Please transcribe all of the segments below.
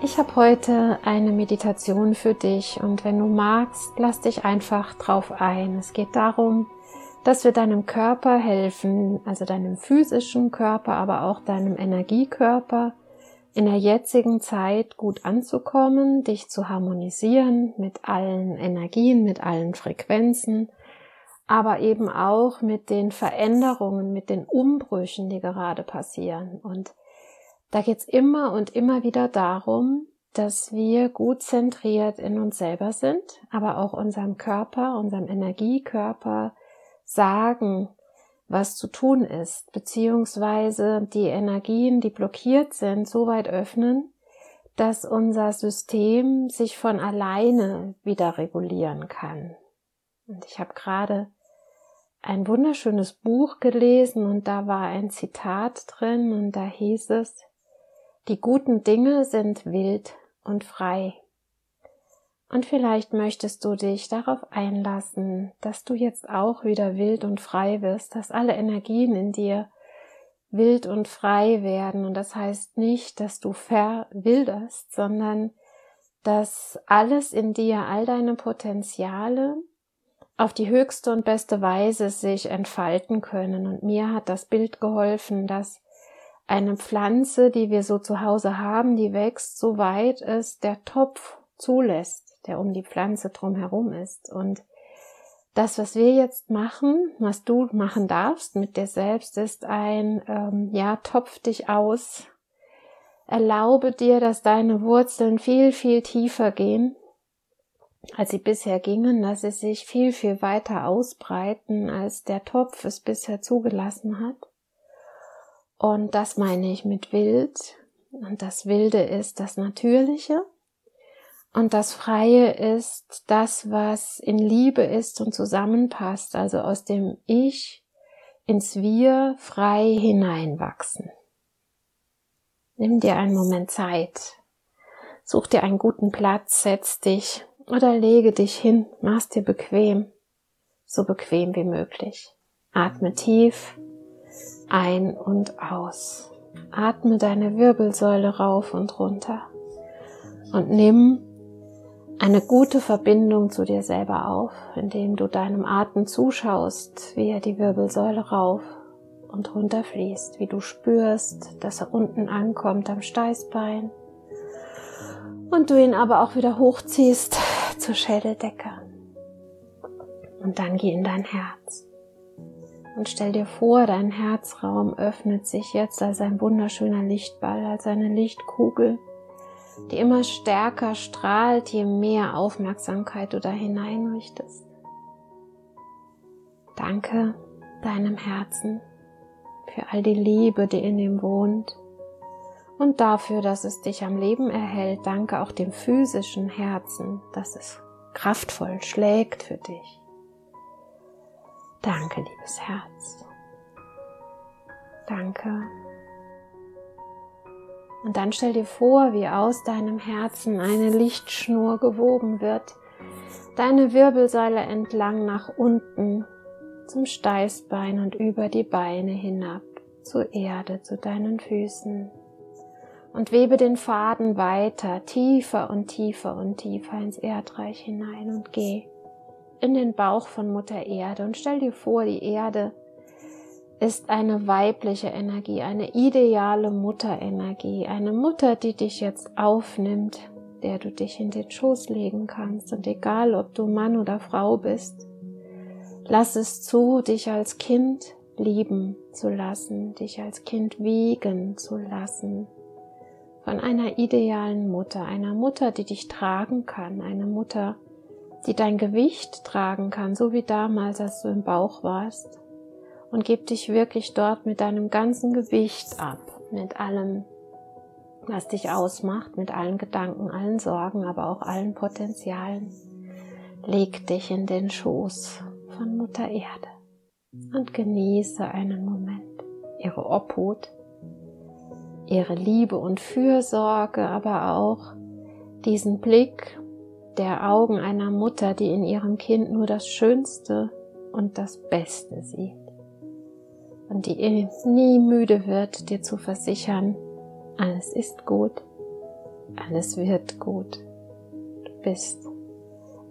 Ich habe heute eine Meditation für dich und wenn du magst, lass dich einfach drauf ein. Es geht darum, dass wir deinem Körper helfen, also deinem physischen Körper, aber auch deinem Energiekörper in der jetzigen Zeit gut anzukommen, dich zu harmonisieren mit allen Energien, mit allen Frequenzen, aber eben auch mit den Veränderungen, mit den Umbrüchen, die gerade passieren. Und da geht's immer und immer wieder darum, dass wir gut zentriert in uns selber sind, aber auch unserem Körper, unserem Energiekörper sagen, was zu tun ist, beziehungsweise die Energien, die blockiert sind, so weit öffnen, dass unser System sich von alleine wieder regulieren kann. Und ich habe gerade ein wunderschönes Buch gelesen und da war ein Zitat drin und da hieß es, die guten Dinge sind wild und frei. Und vielleicht möchtest du dich darauf einlassen, dass du jetzt auch wieder wild und frei wirst, dass alle Energien in dir wild und frei werden. Und das heißt nicht, dass du verwilderst, sondern dass alles in dir, all deine Potenziale auf die höchste und beste Weise sich entfalten können. Und mir hat das Bild geholfen, dass eine Pflanze, die wir so zu Hause haben, die wächst, so weit es der Topf zulässt, der um die Pflanze drumherum ist. Und das, was wir jetzt machen, was du machen darfst mit dir selbst, ist ein, ähm, ja, topf dich aus. Erlaube dir, dass deine Wurzeln viel, viel tiefer gehen, als sie bisher gingen, dass sie sich viel, viel weiter ausbreiten, als der Topf es bisher zugelassen hat. Und das meine ich mit wild. Und das Wilde ist das Natürliche. Und das Freie ist das, was in Liebe ist und zusammenpasst, also aus dem Ich ins Wir frei hineinwachsen. Nimm dir einen Moment Zeit. Such dir einen guten Platz, setz dich oder lege dich hin, mach's dir bequem, so bequem wie möglich. Atme tief ein und aus. Atme deine Wirbelsäule rauf und runter und nimm eine gute Verbindung zu dir selber auf, indem du deinem Atem zuschaust, wie er die Wirbelsäule rauf und runter fließt, wie du spürst, dass er unten ankommt am Steißbein und du ihn aber auch wieder hochziehst zur Schädeldecke. Und dann geh in dein Herz. Und stell dir vor, dein Herzraum öffnet sich jetzt als ein wunderschöner Lichtball, als eine Lichtkugel, die immer stärker strahlt, je mehr Aufmerksamkeit du da hineinrichtest. Danke deinem Herzen für all die Liebe, die in ihm wohnt und dafür, dass es dich am Leben erhält. Danke auch dem physischen Herzen, dass es kraftvoll schlägt für dich. Danke, liebes Herz. Danke. Und dann stell dir vor, wie aus deinem Herzen eine Lichtschnur gewoben wird, deine Wirbelsäule entlang nach unten zum Steißbein und über die Beine hinab zur Erde, zu deinen Füßen. Und webe den Faden weiter, tiefer und tiefer und tiefer ins Erdreich hinein und geh in den Bauch von Mutter Erde und stell dir vor, die Erde ist eine weibliche Energie, eine ideale Mutterenergie, eine Mutter, die dich jetzt aufnimmt der du dich in den Schoß legen kannst. Und egal, ob du Mann oder Frau bist, lass es zu, dich als Kind lieben zu lassen, dich als Kind wiegen zu lassen. Von einer idealen Mutter, einer Mutter, die dich tragen kann, eine Mutter, die dein Gewicht tragen kann, so wie damals, als du im Bauch warst. Und gib dich wirklich dort mit deinem ganzen Gewicht ab, mit allem, was dich ausmacht, mit allen Gedanken, allen Sorgen, aber auch allen Potenzialen. Leg dich in den Schoß von Mutter Erde und genieße einen Moment ihre Obhut, ihre Liebe und Fürsorge, aber auch diesen Blick der Augen einer Mutter, die in ihrem Kind nur das Schönste und das Beste sieht. Und die nie müde wird, dir zu versichern, alles ist gut, alles wird gut. Du bist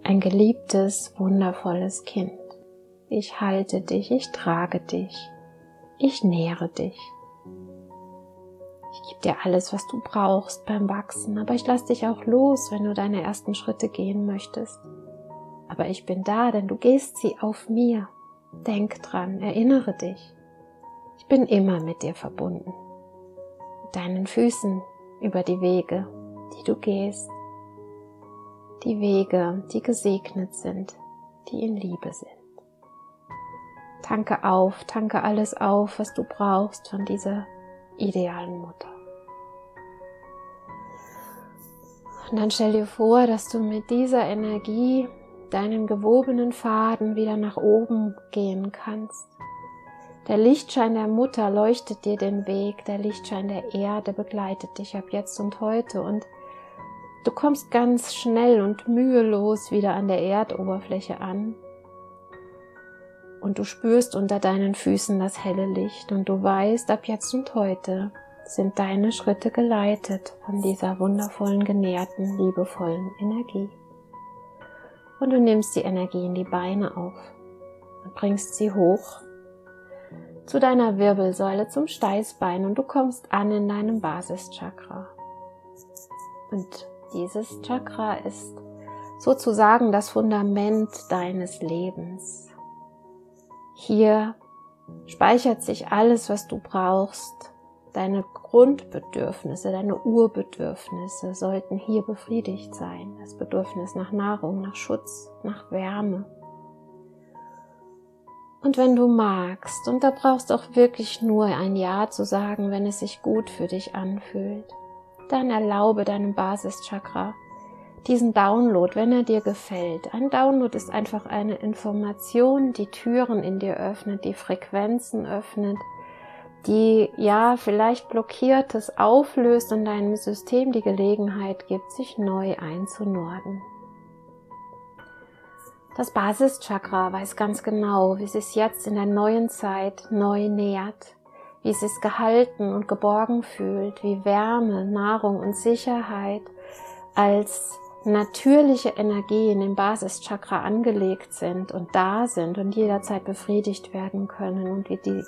ein geliebtes, wundervolles Kind. Ich halte dich, ich trage dich, ich nähre dich. Ich gebe dir alles, was du brauchst beim Wachsen, aber ich lasse dich auch los, wenn du deine ersten Schritte gehen möchtest. Aber ich bin da, denn du gehst sie auf mir. Denk dran, erinnere dich. Ich bin immer mit dir verbunden. Mit deinen Füßen über die Wege, die du gehst. Die Wege, die gesegnet sind, die in Liebe sind. Tanke auf, tanke alles auf, was du brauchst von dieser idealen Mutter. Und dann stell dir vor, dass du mit dieser Energie deinen gewobenen Faden wieder nach oben gehen kannst. Der Lichtschein der Mutter leuchtet dir den Weg, der Lichtschein der Erde begleitet dich ab jetzt und heute und du kommst ganz schnell und mühelos wieder an der Erdoberfläche an und du spürst unter deinen Füßen das helle Licht und du weißt, ab jetzt und heute sind deine Schritte geleitet von dieser wundervollen, genährten, liebevollen Energie. Und du nimmst die Energie in die Beine auf und bringst sie hoch zu deiner Wirbelsäule, zum Steißbein und du kommst an in deinem Basischakra. Und dieses Chakra ist sozusagen das Fundament deines Lebens. Hier speichert sich alles, was du brauchst. Deine Grundbedürfnisse, deine Urbedürfnisse sollten hier befriedigt sein. Das Bedürfnis nach Nahrung, nach Schutz, nach Wärme. Und wenn du magst, und da brauchst du auch wirklich nur ein Ja zu sagen, wenn es sich gut für dich anfühlt, dann erlaube deinem Basischakra diesen Download, wenn er dir gefällt. Ein Download ist einfach eine Information, die Türen in dir öffnet, die Frequenzen öffnet, die ja vielleicht blockiertes auflöst und deinem System die Gelegenheit gibt, sich neu einzunorden. Das Basischakra weiß ganz genau, wie es sich jetzt in der neuen Zeit neu nähert, wie es sich gehalten und geborgen fühlt, wie Wärme, Nahrung und Sicherheit als natürliche Energien im Basischakra angelegt sind und da sind und jederzeit befriedigt werden können und wie die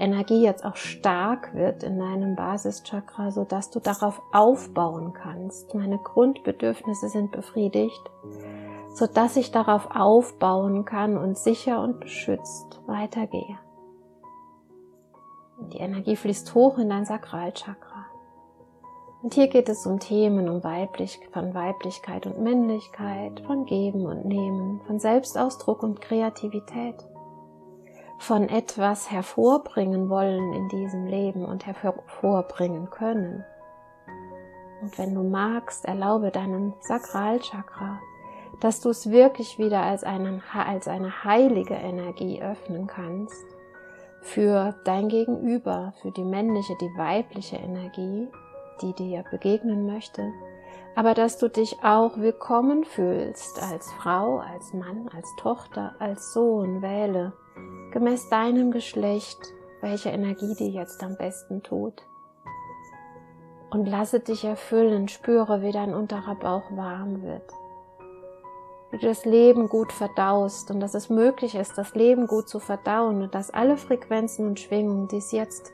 Energie jetzt auch stark wird in deinem Basischakra, so dass du darauf aufbauen kannst. Meine Grundbedürfnisse sind befriedigt, so dass ich darauf aufbauen kann und sicher und beschützt weitergehe. Die Energie fließt hoch in dein Sakralchakra. Und hier geht es um Themen um Weiblich, von Weiblichkeit und Männlichkeit, von Geben und Nehmen, von Selbstausdruck und Kreativität, von etwas hervorbringen wollen in diesem Leben und hervorbringen können. Und wenn du magst, erlaube deinem Sakralchakra, dass du es wirklich wieder als, einen, als eine heilige Energie öffnen kannst für dein Gegenüber, für die männliche, die weibliche Energie die dir begegnen möchte, aber dass du dich auch willkommen fühlst als Frau, als Mann, als Tochter, als Sohn, wähle, gemäß deinem Geschlecht, welche Energie dir jetzt am besten tut. Und lasse dich erfüllen, spüre, wie dein unterer Bauch warm wird. Wie du das Leben gut verdaust und dass es möglich ist, das Leben gut zu verdauen und dass alle Frequenzen und Schwingungen, die es jetzt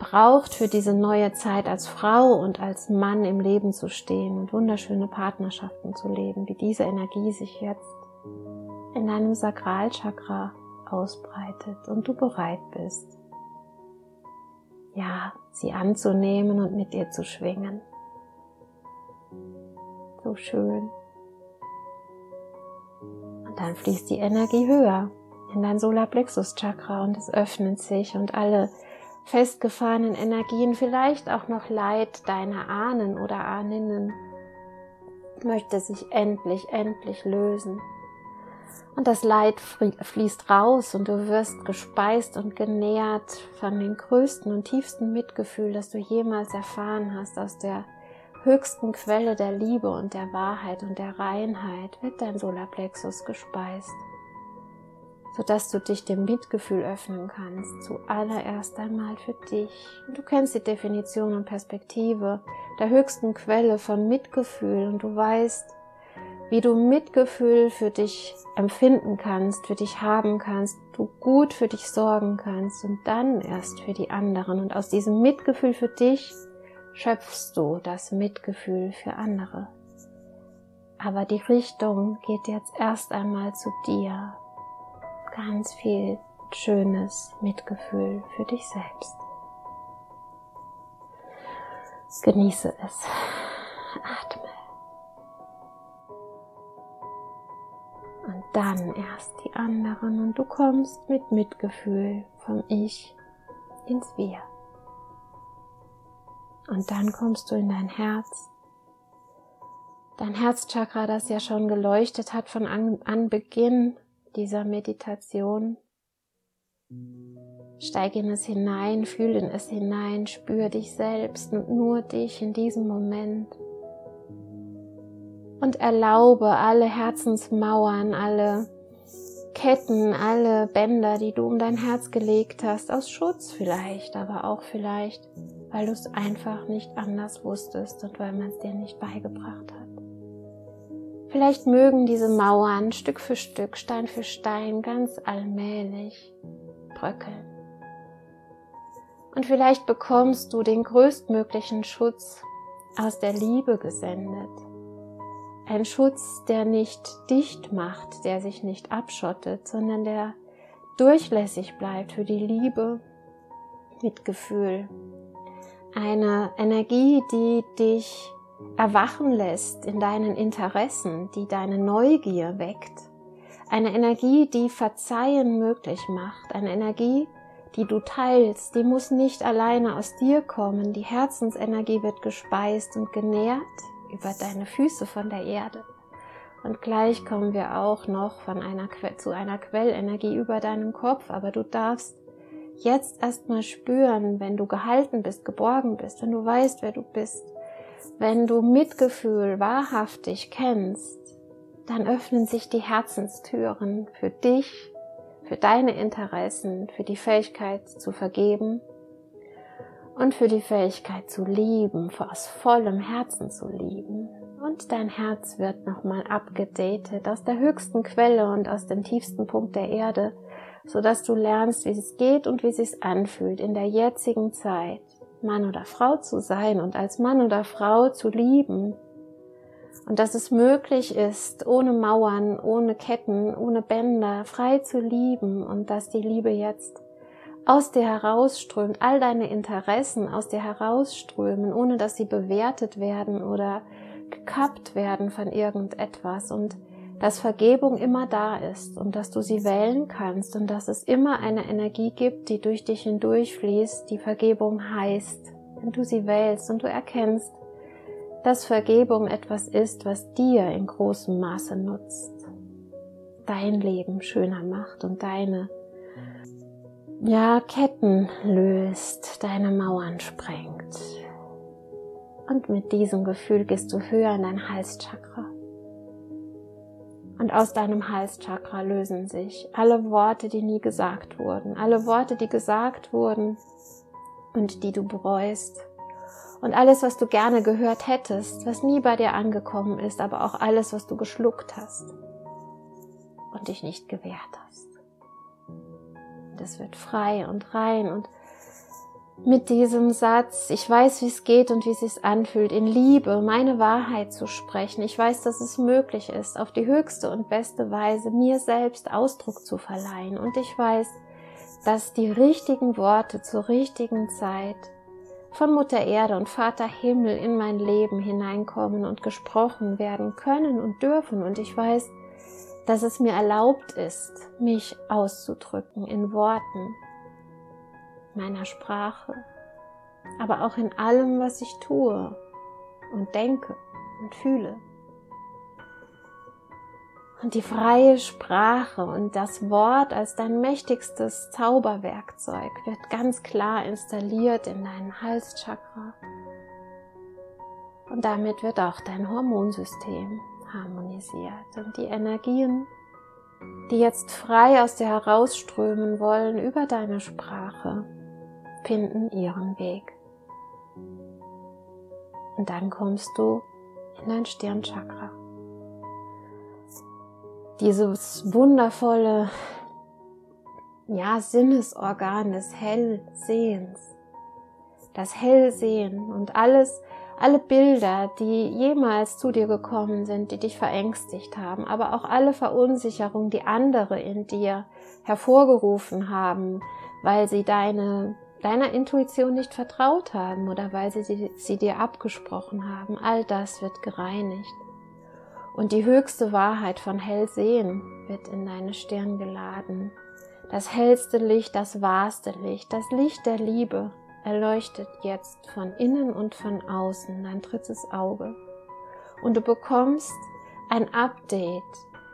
braucht für diese neue Zeit als Frau und als Mann im Leben zu stehen und wunderschöne Partnerschaften zu leben, wie diese Energie sich jetzt in deinem Sakralchakra ausbreitet und du bereit bist, ja, sie anzunehmen und mit dir zu schwingen. So schön. Und dann fließt die Energie höher in dein Solarplexus Chakra und es öffnet sich und alle festgefahrenen Energien, vielleicht auch noch Leid deiner Ahnen oder Ahninnen, möchte sich endlich, endlich lösen. Und das Leid fließt raus und du wirst gespeist und genährt von dem größten und tiefsten Mitgefühl, das du jemals erfahren hast aus der höchsten Quelle der Liebe und der Wahrheit und der Reinheit wird dein Solarplexus gespeist sodass du dich dem Mitgefühl öffnen kannst, zuallererst einmal für dich. Du kennst die Definition und Perspektive der höchsten Quelle von Mitgefühl und du weißt, wie du Mitgefühl für dich empfinden kannst, für dich haben kannst, du gut für dich sorgen kannst und dann erst für die anderen. Und aus diesem Mitgefühl für dich schöpfst du das Mitgefühl für andere. Aber die Richtung geht jetzt erst einmal zu dir, ganz viel schönes Mitgefühl für dich selbst. Genieße es. Atme. Und dann erst die anderen und du kommst mit Mitgefühl vom Ich ins Wir. Und dann kommst du in dein Herz. Dein Herzchakra, das ja schon geleuchtet hat von Anbeginn dieser Meditation. Steig in es hinein, fühl in es hinein, spür dich selbst und nur dich in diesem Moment. Und erlaube alle Herzensmauern, alle Ketten, alle Bänder, die du um dein Herz gelegt hast, aus Schutz vielleicht, aber auch vielleicht, weil du es einfach nicht anders wusstest und weil man es dir nicht beigebracht hat. Vielleicht mögen diese Mauern Stück für Stück, Stein für Stein ganz allmählich bröckeln. Und vielleicht bekommst du den größtmöglichen Schutz aus der Liebe gesendet. Ein Schutz, der nicht dicht macht, der sich nicht abschottet, sondern der durchlässig bleibt für die Liebe mit Gefühl. Eine Energie, die dich erwachen lässt in deinen Interessen, die deine Neugier weckt. Eine Energie, die Verzeihen möglich macht. Eine Energie, die du teilst, die muss nicht alleine aus dir kommen. Die Herzensenergie wird gespeist und genährt über deine Füße von der Erde. Und gleich kommen wir auch noch von einer zu einer Quellenergie über deinem Kopf, aber du darfst jetzt erstmal spüren, wenn du gehalten bist, geborgen bist, wenn du weißt, wer du bist, wenn du Mitgefühl wahrhaftig kennst, dann öffnen sich die Herzenstüren für dich, für deine Interessen, für die Fähigkeit zu vergeben und für die Fähigkeit zu lieben, aus vollem Herzen zu lieben. Und dein Herz wird nochmal abgedatet aus der höchsten Quelle und aus dem tiefsten Punkt der Erde, so dass du lernst, wie es geht und wie es sich anfühlt in der jetzigen Zeit Mann oder Frau zu sein und als Mann oder Frau zu lieben. Und dass es möglich ist, ohne Mauern, ohne Ketten, ohne Bänder, frei zu lieben und dass die Liebe jetzt aus dir herausströmt, all deine Interessen aus dir herausströmen, ohne dass sie bewertet werden oder gekappt werden von irgendetwas und dass Vergebung immer da ist und dass du sie wählen kannst und dass es immer eine Energie gibt, die durch dich hindurchfließt, die Vergebung heißt, wenn du sie wählst und du erkennst, dass Vergebung etwas ist, was dir in großem Maße nutzt, dein Leben schöner macht und deine ja, Ketten löst, deine Mauern sprengt. Und mit diesem Gefühl gehst du höher in dein Halschakra. Und aus deinem Halschakra lösen sich alle Worte, die nie gesagt wurden, alle Worte, die gesagt wurden und die du bereust. Und alles, was du gerne gehört hättest, was nie bei dir angekommen ist, aber auch alles, was du geschluckt hast und dich nicht gewehrt hast. Das wird frei und rein und mit diesem Satz, ich weiß, wie es geht und wie es sich anfühlt, in Liebe meine Wahrheit zu sprechen. Ich weiß, dass es möglich ist, auf die höchste und beste Weise mir selbst Ausdruck zu verleihen. Und ich weiß, dass die richtigen Worte zur richtigen Zeit von Mutter Erde und Vater Himmel in mein Leben hineinkommen und gesprochen werden können und dürfen. Und ich weiß, dass es mir erlaubt ist, mich auszudrücken in Worten, meiner Sprache, aber auch in allem, was ich tue und denke und fühle. Und die freie Sprache und das Wort als dein mächtigstes Zauberwerkzeug wird ganz klar installiert in deinen Halschakra. Und damit wird auch dein Hormonsystem harmonisiert und die Energien, die jetzt frei aus dir herausströmen wollen über deine Sprache, finden ihren Weg. Und dann kommst du in dein Stirnchakra. Dieses wundervolle, ja, Sinnesorgan des Hellsehens. Das Hellsehen und alles, alle Bilder, die jemals zu dir gekommen sind, die dich verängstigt haben, aber auch alle Verunsicherungen, die andere in dir hervorgerufen haben, weil sie deine deiner Intuition nicht vertraut haben oder weil sie, sie, sie dir abgesprochen haben. All das wird gereinigt. Und die höchste Wahrheit von Hellsehen wird in deine Stirn geladen. Das hellste Licht, das wahrste Licht, das Licht der Liebe erleuchtet jetzt von innen und von außen dein drittes Auge. Und du bekommst ein Update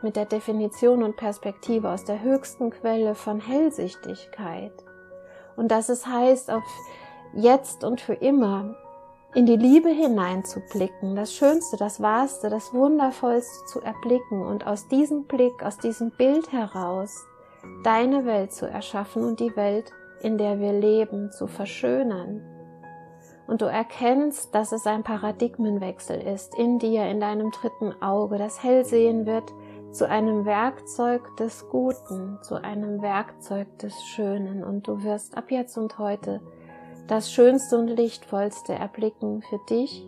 mit der Definition und Perspektive aus der höchsten Quelle von Hellsichtigkeit und dass es heißt, auf jetzt und für immer in die Liebe hineinzublicken, das Schönste, das Wahrste, das Wundervollste zu erblicken und aus diesem Blick, aus diesem Bild heraus deine Welt zu erschaffen und die Welt, in der wir leben, zu verschönern. Und du erkennst, dass es ein Paradigmenwechsel ist in dir, in deinem dritten Auge. Das Hellsehen wird zu einem Werkzeug des Guten, zu einem Werkzeug des Schönen und du wirst ab jetzt und heute das Schönste und Lichtvollste erblicken für dich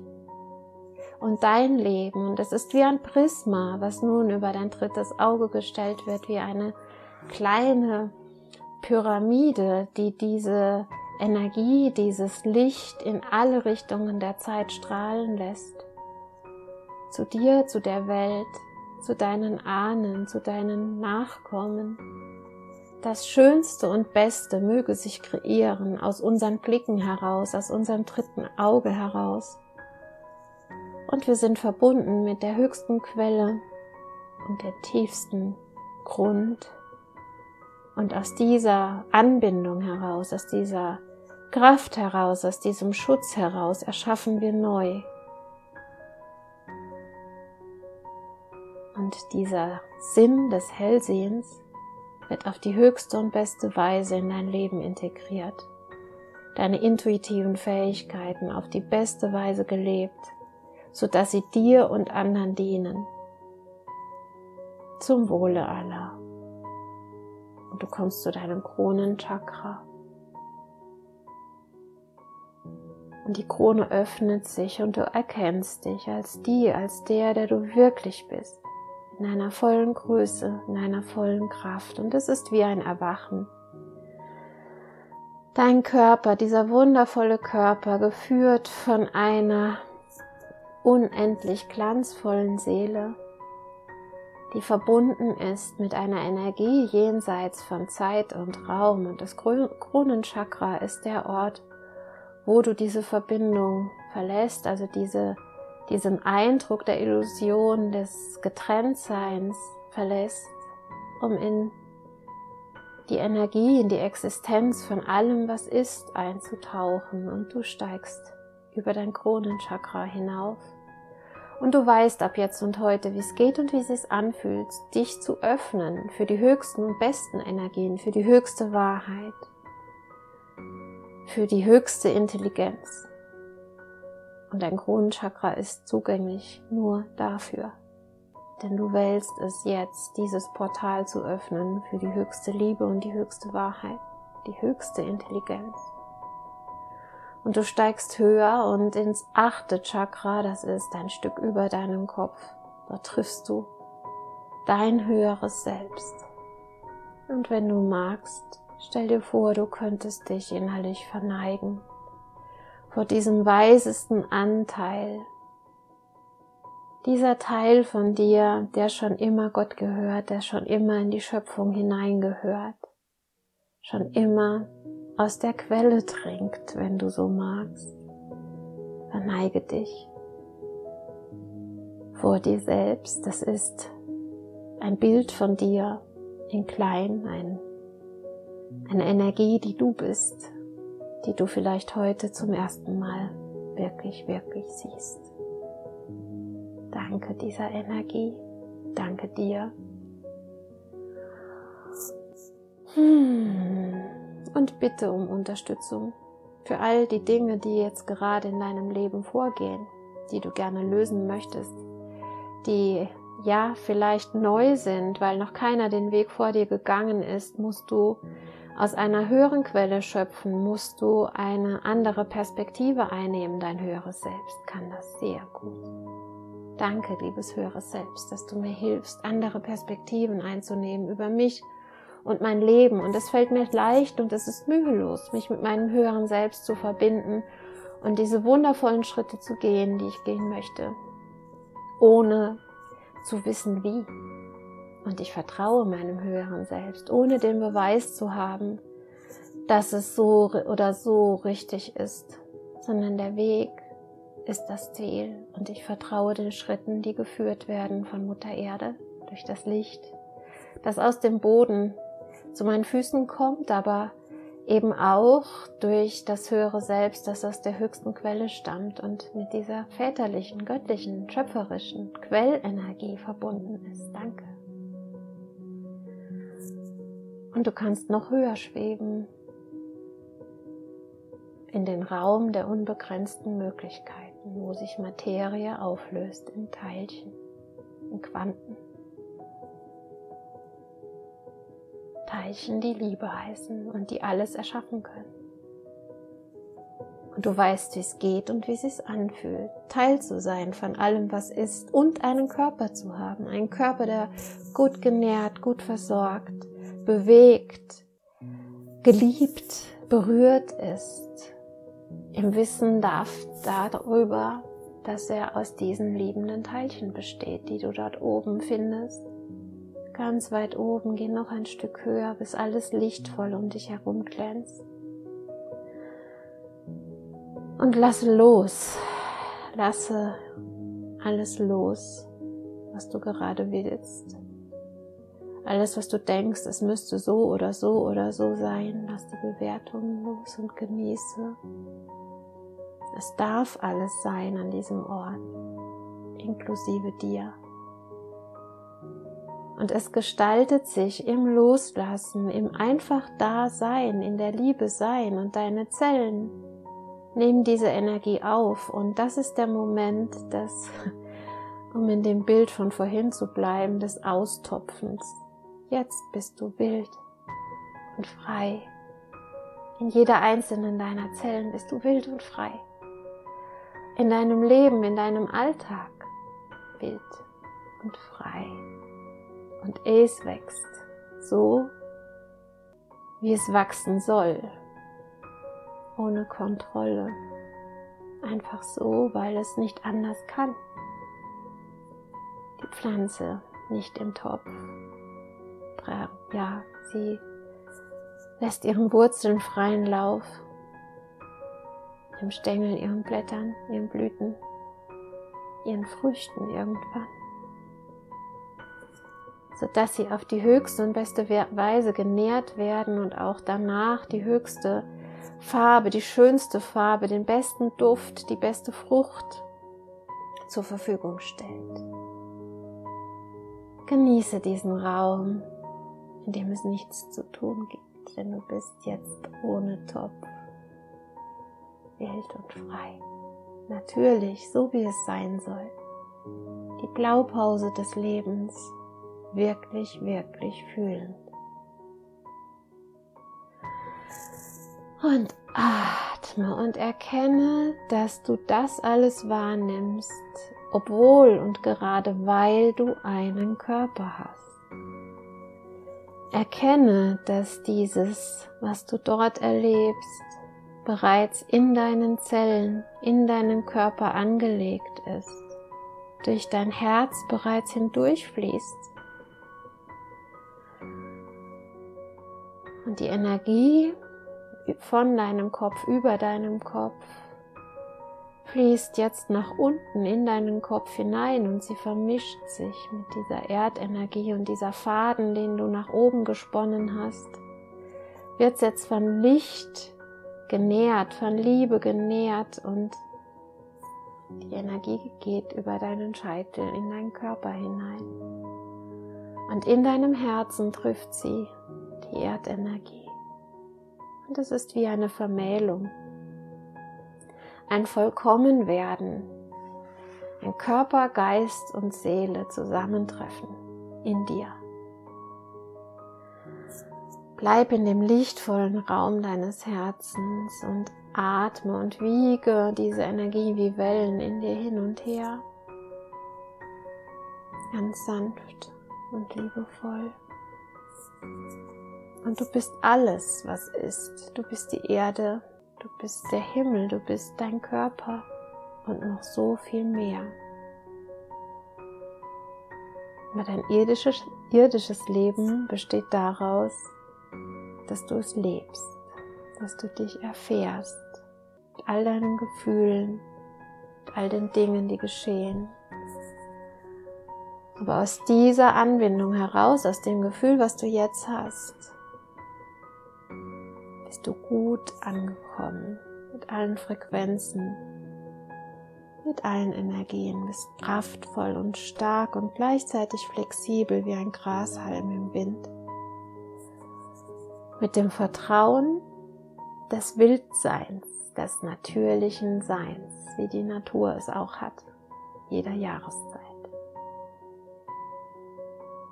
und dein Leben. Und es ist wie ein Prisma, was nun über dein drittes Auge gestellt wird, wie eine kleine Pyramide, die diese Energie, dieses Licht in alle Richtungen der Zeit strahlen lässt. Zu dir, zu der Welt, zu deinen Ahnen, zu deinen Nachkommen. Das Schönste und Beste möge sich kreieren aus unseren Blicken heraus, aus unserem dritten Auge heraus. Und wir sind verbunden mit der höchsten Quelle und der tiefsten Grund. Und aus dieser Anbindung heraus, aus dieser Kraft heraus, aus diesem Schutz heraus erschaffen wir neu Und dieser Sinn des Hellsehens wird auf die höchste und beste Weise in dein Leben integriert. Deine intuitiven Fähigkeiten auf die beste Weise gelebt, so dass sie dir und anderen dienen. Zum Wohle aller. Und du kommst zu deinem Kronenchakra. Und die Krone öffnet sich und du erkennst dich als die, als der, der du wirklich bist in einer vollen Größe, in einer vollen Kraft. Und es ist wie ein Erwachen. Dein Körper, dieser wundervolle Körper, geführt von einer unendlich glanzvollen Seele, die verbunden ist mit einer Energie jenseits von Zeit und Raum. Und das Kronenchakra ist der Ort, wo du diese Verbindung verlässt, also diese diesen Eindruck der Illusion des Getrenntseins verlässt, um in die Energie, in die Existenz von allem, was ist, einzutauchen und du steigst über dein Kronenchakra hinauf. Und du weißt ab jetzt und heute, wie es geht und wie es sich anfühlt, dich zu öffnen für die höchsten und besten Energien, für die höchste Wahrheit, für die höchste Intelligenz. Und dein Kronenchakra ist zugänglich nur dafür. Denn du wählst es jetzt, dieses Portal zu öffnen für die höchste Liebe und die höchste Wahrheit, die höchste Intelligenz. Und du steigst höher und ins achte Chakra, das ist ein Stück über deinem Kopf. Dort triffst du dein höheres Selbst. Und wenn du magst, stell dir vor, du könntest dich innerlich verneigen vor diesem weisesten Anteil, dieser Teil von dir, der schon immer Gott gehört, der schon immer in die Schöpfung hineingehört, schon immer aus der Quelle trinkt, wenn du so magst. Verneige dich vor dir selbst. Das ist ein Bild von dir in klein, ein, eine Energie, die du bist, die du vielleicht heute zum ersten Mal wirklich, wirklich siehst. Danke dieser Energie. Danke dir. Hm. Und bitte um Unterstützung für all die Dinge, die jetzt gerade in deinem Leben vorgehen, die du gerne lösen möchtest, die ja vielleicht neu sind, weil noch keiner den Weg vor dir gegangen ist, musst du aus einer höheren Quelle schöpfen, musst du eine andere Perspektive einnehmen. Dein höheres Selbst kann das sehr gut. Danke, liebes höheres Selbst, dass du mir hilfst, andere Perspektiven einzunehmen über mich und mein Leben. Und es fällt mir leicht und es ist mühelos, mich mit meinem höheren Selbst zu verbinden und diese wundervollen Schritte zu gehen, die ich gehen möchte, ohne zu wissen wie. Und ich vertraue meinem höheren Selbst, ohne den Beweis zu haben, dass es so oder so richtig ist, sondern der Weg ist das Ziel und ich vertraue den Schritten, die geführt werden von Mutter Erde durch das Licht, das aus dem Boden zu meinen Füßen kommt, aber eben auch durch das höhere Selbst, das aus der höchsten Quelle stammt und mit dieser väterlichen, göttlichen, schöpferischen Quellenergie verbunden ist. Danke. Und du kannst noch höher schweben in den Raum der unbegrenzten Möglichkeiten, wo sich Materie auflöst in Teilchen, in Quanten. Teilchen, die Liebe heißen und die alles erschaffen können. Und du weißt, wie es geht und wie es sich anfühlt, Teil zu sein von allem, was ist und einen Körper zu haben. Einen Körper, der gut genährt, gut versorgt, bewegt, geliebt, berührt ist, im Wissen darf darüber, dass er aus diesen liebenden Teilchen besteht, die du dort oben findest. Ganz weit oben, geh noch ein Stück höher, bis alles lichtvoll um dich herum glänzt. Und lasse los, lasse alles los, was du gerade willst. Alles, was du denkst, es müsste so oder so oder so sein, lass die Bewertungen los und genieße. Es darf alles sein an diesem Ort, inklusive dir. Und es gestaltet sich im Loslassen, im einfach Dasein, in der Liebe sein und deine Zellen nehmen diese Energie auf. Und das ist der Moment des, um in dem Bild von vorhin zu bleiben, des Austopfens. Jetzt bist du wild und frei. In jeder einzelnen deiner Zellen bist du wild und frei. In deinem Leben, in deinem Alltag wild und frei. Und es wächst so, wie es wachsen soll. Ohne Kontrolle. Einfach so, weil es nicht anders kann. Die Pflanze nicht im Topf, ja, sie lässt ihren Wurzeln freien Lauf, ihrem Stängel, ihren Blättern, ihren Blüten, ihren Früchten irgendwann, sodass sie auf die höchste und beste Weise genährt werden und auch danach die höchste Farbe, die schönste Farbe, den besten Duft, die beste Frucht zur Verfügung stellt. Genieße diesen Raum, in dem es nichts zu tun gibt, denn du bist jetzt ohne Topf, wild und frei. Natürlich, so wie es sein soll. Die Blaupause des Lebens wirklich, wirklich fühlend. Und atme und erkenne, dass du das alles wahrnimmst, obwohl und gerade weil du einen Körper hast. Erkenne, dass dieses, was du dort erlebst, bereits in deinen Zellen, in deinen Körper angelegt ist, durch dein Herz bereits hindurchfließt. Und die Energie von deinem Kopf über deinem Kopf fließt jetzt nach unten in deinen Kopf hinein und sie vermischt sich mit dieser Erdenergie und dieser Faden, den du nach oben gesponnen hast, wird jetzt von Licht genährt, von Liebe genährt und die Energie geht über deinen Scheitel in deinen Körper hinein. Und in deinem Herzen trifft sie die Erdenergie. Und es ist wie eine Vermählung ein Vollkommenwerden, ein Körper, Geist und Seele zusammentreffen in dir. Bleib in dem lichtvollen Raum deines Herzens und atme und wiege diese Energie wie Wellen in dir hin und her. Ganz sanft und liebevoll. Und du bist alles, was ist. Du bist die Erde, Du bist der Himmel, du bist dein Körper und noch so viel mehr. Aber dein irdisches, irdisches Leben besteht daraus, dass du es lebst, dass du dich erfährst mit all deinen Gefühlen, mit all den Dingen, die geschehen. Aber aus dieser Anbindung heraus, aus dem Gefühl, was du jetzt hast, bist du gut angekommen mit allen Frequenzen, mit allen Energien, bist kraftvoll und stark und gleichzeitig flexibel wie ein Grashalm im Wind. Mit dem Vertrauen des Wildseins, des natürlichen Seins, wie die Natur es auch hat, jeder Jahreszeit.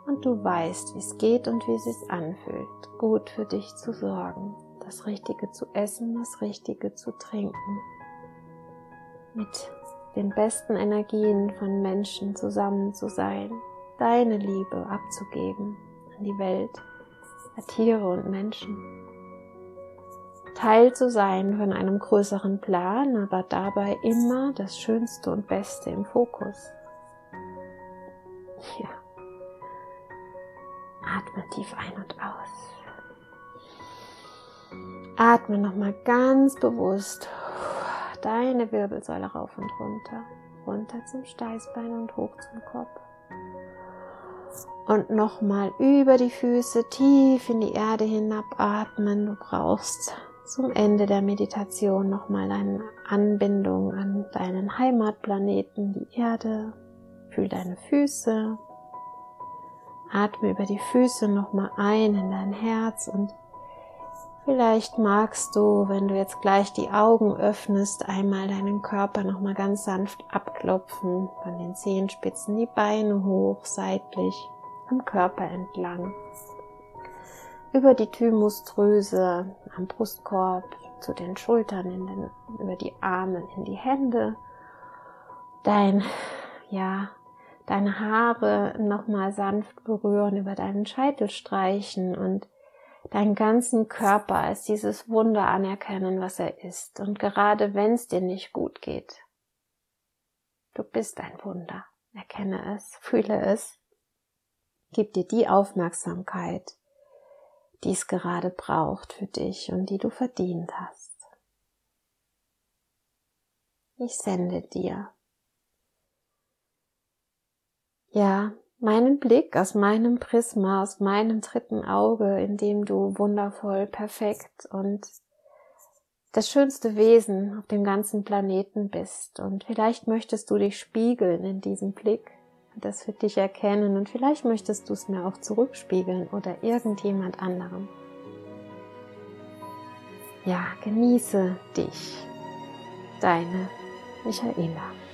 Und du weißt, wie es geht und wie es sich anfühlt, gut für dich zu sorgen das Richtige zu essen, das Richtige zu trinken. Mit den besten Energien von Menschen zusammen zu sein, deine Liebe abzugeben an die Welt, an Tiere und Menschen. Teil zu sein von einem größeren Plan, aber dabei immer das Schönste und Beste im Fokus. Ja. Atme tief ein und aus. Atme nochmal ganz bewusst deine Wirbelsäule rauf und runter. Runter zum Steißbein und hoch zum Kopf. Und nochmal über die Füße tief in die Erde hinabatmen. Du brauchst zum Ende der Meditation nochmal eine Anbindung an deinen Heimatplaneten, die Erde. Fühl deine Füße. Atme über die Füße nochmal ein in dein Herz und Vielleicht magst du, wenn du jetzt gleich die Augen öffnest, einmal deinen Körper nochmal ganz sanft abklopfen, von den Zehenspitzen die Beine hoch, seitlich, am Körper entlang. Über die Thymusdrüse, am Brustkorb, zu den Schultern, den, über die Arme, in die Hände. Dein, ja, deine Haare nochmal sanft berühren, über deinen Scheitel streichen und deinen ganzen Körper als dieses Wunder anerkennen, was er ist. Und gerade wenn es dir nicht gut geht, du bist ein Wunder. Erkenne es, fühle es. Gib dir die Aufmerksamkeit, die es gerade braucht für dich und die du verdient hast. Ich sende dir. Ja, meinen Blick aus meinem Prisma, aus meinem dritten Auge, in dem du wundervoll, perfekt und das schönste Wesen auf dem ganzen Planeten bist. Und vielleicht möchtest du dich spiegeln in diesem Blick, das für dich erkennen und vielleicht möchtest du es mir auch zurückspiegeln oder irgendjemand anderem. Ja, genieße dich, deine Michaela.